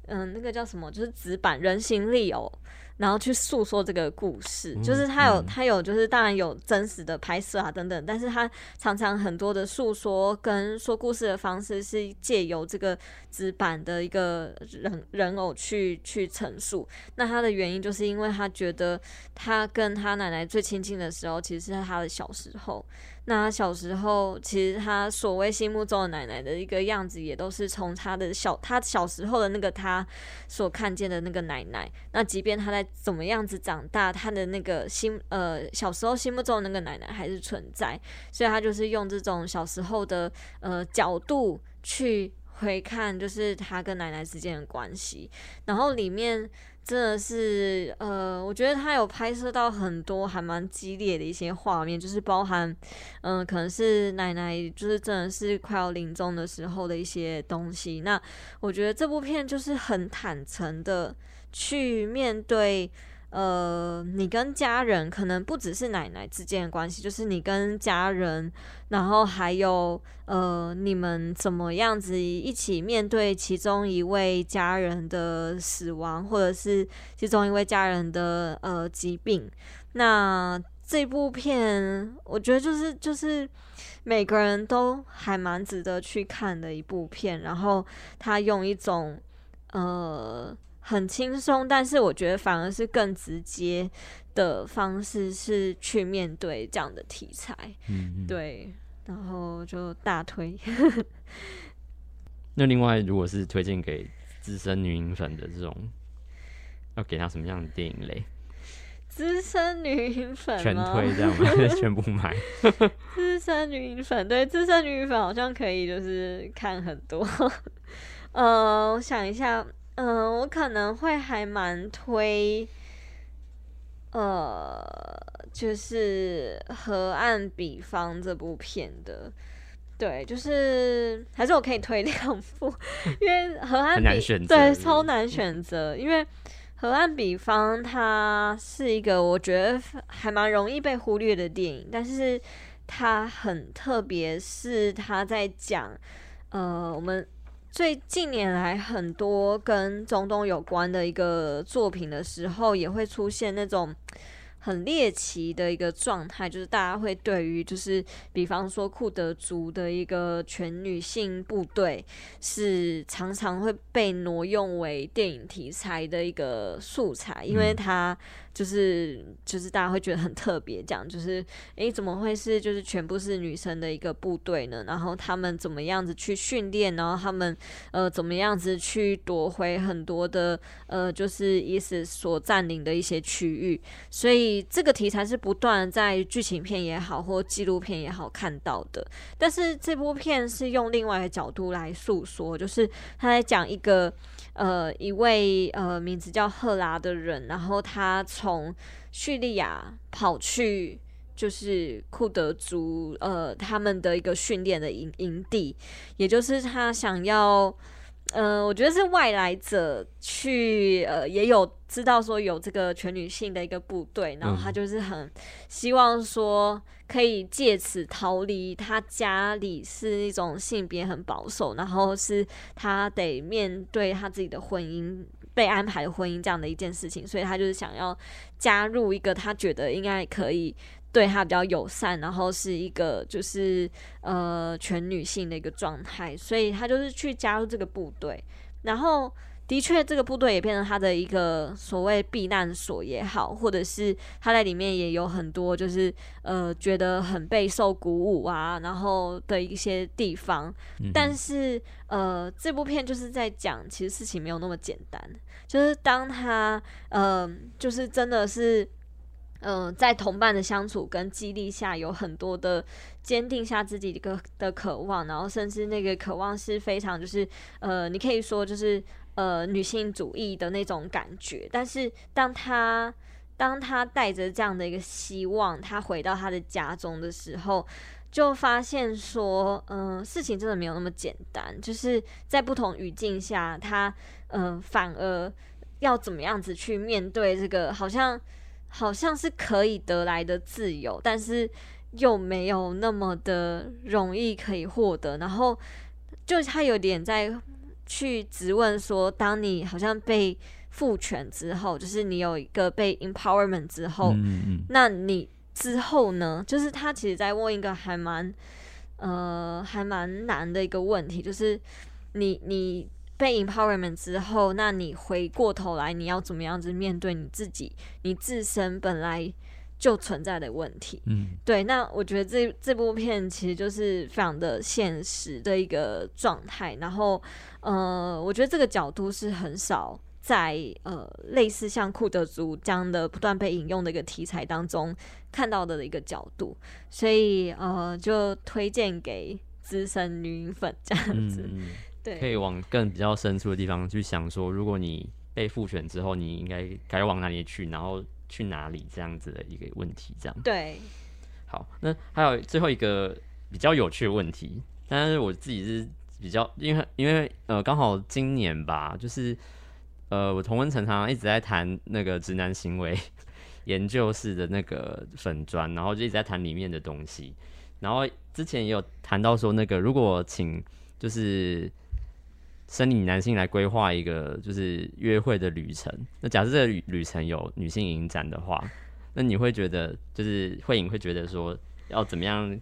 嗯，那个叫什么，就是纸板人形立偶。然后去诉说这个故事，就是他有他有，就是当然有真实的拍摄啊等等，但是他常常很多的诉说跟说故事的方式是借由这个纸板的一个人人偶去去陈述。那他的原因就是因为他觉得他跟他奶奶最亲近的时候，其实是他的小时候。那小时候，其实他所谓心目中的奶奶的一个样子，也都是从他的小他小时候的那个他所看见的那个奶奶。那即便他在怎么样子长大，他的那个心呃小时候心目中的那个奶奶还是存在。所以他就是用这种小时候的呃角度去回看，就是他跟奶奶之间的关系。然后里面。真的是，呃，我觉得他有拍摄到很多还蛮激烈的一些画面，就是包含，嗯，可能是奶奶就是真的是快要临终的时候的一些东西。那我觉得这部片就是很坦诚的去面对。呃，你跟家人可能不只是奶奶之间的关系，就是你跟家人，然后还有呃，你们怎么样子一起面对其中一位家人的死亡，或者是其中一位家人的呃疾病。那这部片，我觉得就是就是每个人都还蛮值得去看的一部片。然后他用一种呃。很轻松，但是我觉得反而是更直接的方式是去面对这样的题材，嗯，对，然后就大推。那另外，如果是推荐给资深女影粉的这种，要给他什么样的电影类？资深女影粉全推这样吗？全部买？资深女影粉对，资深女影粉好像可以，就是看很多。呃，我想一下。嗯，我可能会还蛮推，呃，就是《河岸彼方》这部片的。对，就是还是我可以推两部，因为《河岸比》对超难选择，因为《河岸彼方》它是一个我觉得还蛮容易被忽略的电影，但是它很特别，是它在讲呃我们。最近年来，很多跟中东有关的一个作品的时候，也会出现那种。很猎奇的一个状态，就是大家会对于就是，比方说库德族的一个全女性部队，是常常会被挪用为电影题材的一个素材，因为它就是就是大家会觉得很特别，这样就是诶，怎么会是就是全部是女生的一个部队呢？然后他们怎么样子去训练？然后他们呃怎么样子去夺回很多的呃就是伊斯所占领的一些区域？所以。这个题材是不断在剧情片也好，或纪录片也好看到的，但是这部片是用另外一个角度来诉说，就是他在讲一个呃一位呃名字叫赫拉的人，然后他从叙利亚跑去就是库德族呃他们的一个训练的营营地，也就是他想要。嗯，我觉得是外来者去，呃，也有知道说有这个全女性的一个部队，然后他就是很希望说可以借此逃离他家里是一种性别很保守，然后是他得面对他自己的婚姻被安排的婚姻这样的一件事情，所以他就是想要加入一个他觉得应该可以。对他比较友善，然后是一个就是呃全女性的一个状态，所以他就是去加入这个部队。然后的确，这个部队也变成他的一个所谓避难所也好，或者是他在里面也有很多就是呃觉得很备受鼓舞啊，然后的一些地方。但是呃，这部片就是在讲，其实事情没有那么简单。就是当他呃，就是真的是呃，在同伴的相处跟激励下，有很多的坚定下自己一个的渴望，然后甚至那个渴望是非常就是呃，你可以说就是。呃，女性主义的那种感觉，但是当他当他带着这样的一个希望，他回到他的家中的时候，就发现说，嗯，事情真的没有那么简单。就是在不同语境下，他嗯，反而要怎么样子去面对这个，好像好像是可以得来的自由，但是又没有那么的容易可以获得。然后，就他有点在。去质问说，当你好像被赋权之后，就是你有一个被 empowerment 之后，那你之后呢？就是他其实在问一个还蛮呃还蛮难的一个问题，就是你你被 empowerment 之后，那你回过头来，你要怎么样子面对你自己，你自身本来。就存在的问题，嗯，对，那我觉得这这部片其实就是非常的现实的一个状态，然后，呃，我觉得这个角度是很少在呃类似像库德族这样的不断被引用的一个题材当中看到的一个角度，所以呃，就推荐给资深女粉这样子，对，可以往更比较深处的地方去想，说如果你被复选之后，你应该该往哪里去，然后。去哪里这样子的一个问题，这样对。好，那还有最后一个比较有趣的问题，但是我自己是比较，因为因为呃，刚好今年吧，就是呃，我同温层常常一直在谈那个直男行为研究室的那个粉砖，然后就一直在谈里面的东西，然后之前也有谈到说，那个如果请就是。生理男性来规划一个就是约会的旅程。那假设这个旅旅程有女性影展的话，那你会觉得就是慧颖会觉得说要怎么样？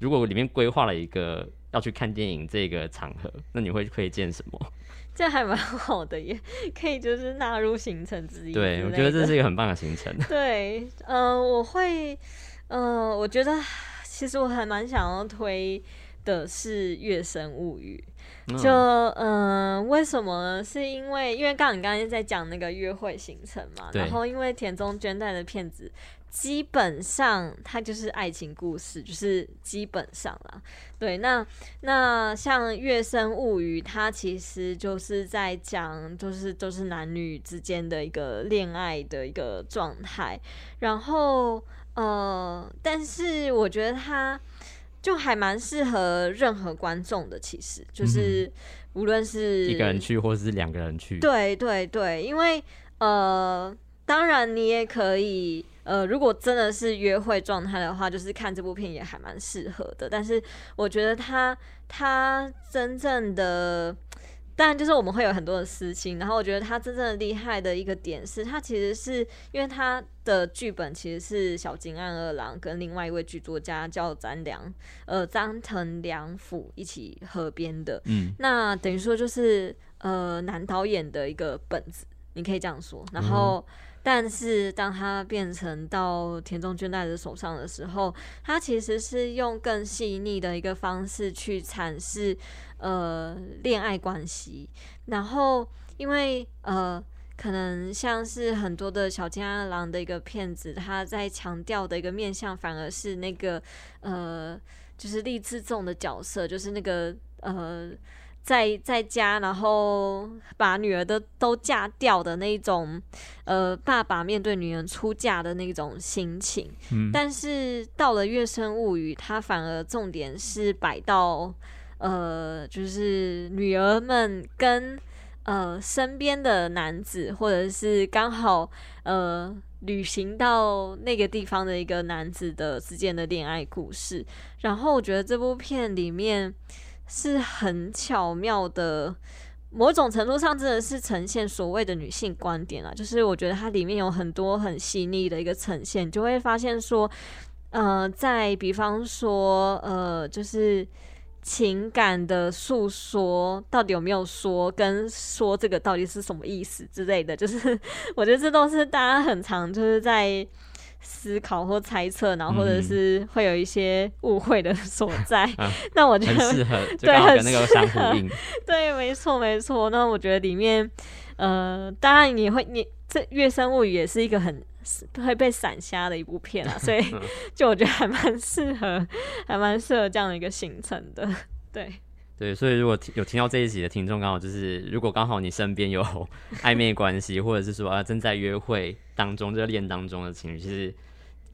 如果里面规划了一个要去看电影这个场合，那你会推荐什么？这还蛮好的，耶可以就是纳入行程之一。对，我觉得这是一个很棒的行程。对，嗯，我会，嗯，我觉得其实我还蛮想要推的是《月生物语》。就嗯，为什么？是因为因为刚刚你刚才在讲那个约会行程嘛，然后因为田中绢带的片子，基本上它就是爱情故事，就是基本上啦。对，那那像《月生物语》，它其实就是在讲，就是都是男女之间的一个恋爱的一个状态。然后呃，但是我觉得它。就还蛮适合任何观众的，其实就是无论是一个人去，或者是两个人去。对对对，因为呃，当然你也可以呃，如果真的是约会状态的话，就是看这部片也还蛮适合的。但是我觉得他他真正的。当然，就是我们会有很多的私心，然后我觉得他真正厉害的一个点是，他其实是因为他的剧本其实是小金安二郎跟另外一位剧作家叫张良，呃，张藤良辅一起合编的，嗯，那等于说就是呃男导演的一个本子，你可以这样说，然后。但是当他变成到田中绢代的手上的时候，他其实是用更细腻的一个方式去阐释呃恋爱关系。然后因为呃可能像是很多的小金阿郎的一个片子，他在强调的一个面向反而是那个呃就是励志重的角色，就是那个呃。在在家，然后把女儿的都嫁掉的那种，呃，爸爸面对女儿出嫁的那种心情。嗯，但是到了《月升物语》，它反而重点是摆到，呃，就是女儿们跟呃身边的男子，或者是刚好呃旅行到那个地方的一个男子的之间的恋爱故事。然后我觉得这部片里面。是很巧妙的，某种程度上真的是呈现所谓的女性观点啊。就是我觉得它里面有很多很细腻的一个呈现，就会发现说，呃，在比方说，呃，就是情感的诉说到底有没有说，跟说这个到底是什么意思之类的，就是 我觉得这都是大家很常就是在思考或猜测，然后或者是会有一些误会的所在。那我觉得很适合，对，跟那个相呼应。对，没错，没错。那我觉得里面，呃，当然你会，你这《月生物语》也是一个很。会被闪瞎的一部片啊，所以就我觉得还蛮适合，还蛮适合这样的一个行程的。对对，所以如果有听到这一集的听众，刚好就是如果刚好你身边有 暧昧关系，或者是说啊正在约会当中、热恋当中的情侣，其实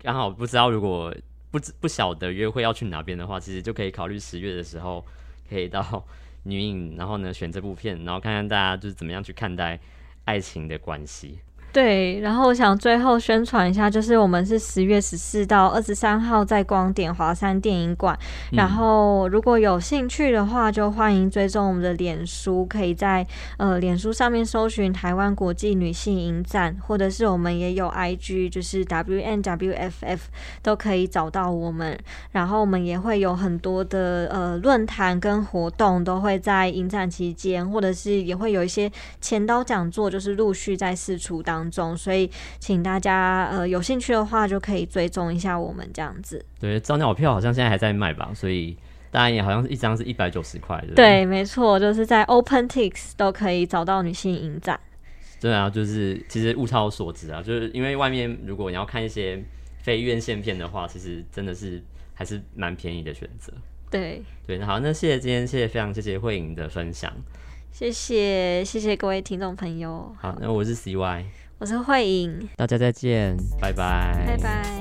刚好不知道如果不不晓得约会要去哪边的话，其实就可以考虑十月的时候可以到女影，然后呢选这部片，然后看看大家就是怎么样去看待爱情的关系。对，然后我想最后宣传一下，就是我们是十月十四到二十三号在光点华山电影馆，然后如果有兴趣的话，就欢迎追踪我们的脸书，可以在呃脸书上面搜寻台湾国际女性影展，或者是我们也有 IG，就是 WNWFF 都可以找到我们，然后我们也会有很多的呃论坛跟活动都会在影展期间，或者是也会有一些前导讲座，就是陆续在试出当。当中，所以请大家呃有兴趣的话，就可以追踪一下我们这样子。对，早鸟票好像现在还在卖吧，所以当然也好像是一张是一百九十块的。对，没错，就是在 OpenTix 都可以找到女性影展。对啊，就是其实物超所值啊，就是因为外面如果你要看一些非院线片的话，其实真的是还是蛮便宜的选择。对对，好，那谢谢今天谢谢非常谢谢慧颖的分享，谢谢谢谢各位听众朋友。好，那我是 CY。我是慧颖，大家再见，拜拜，拜拜。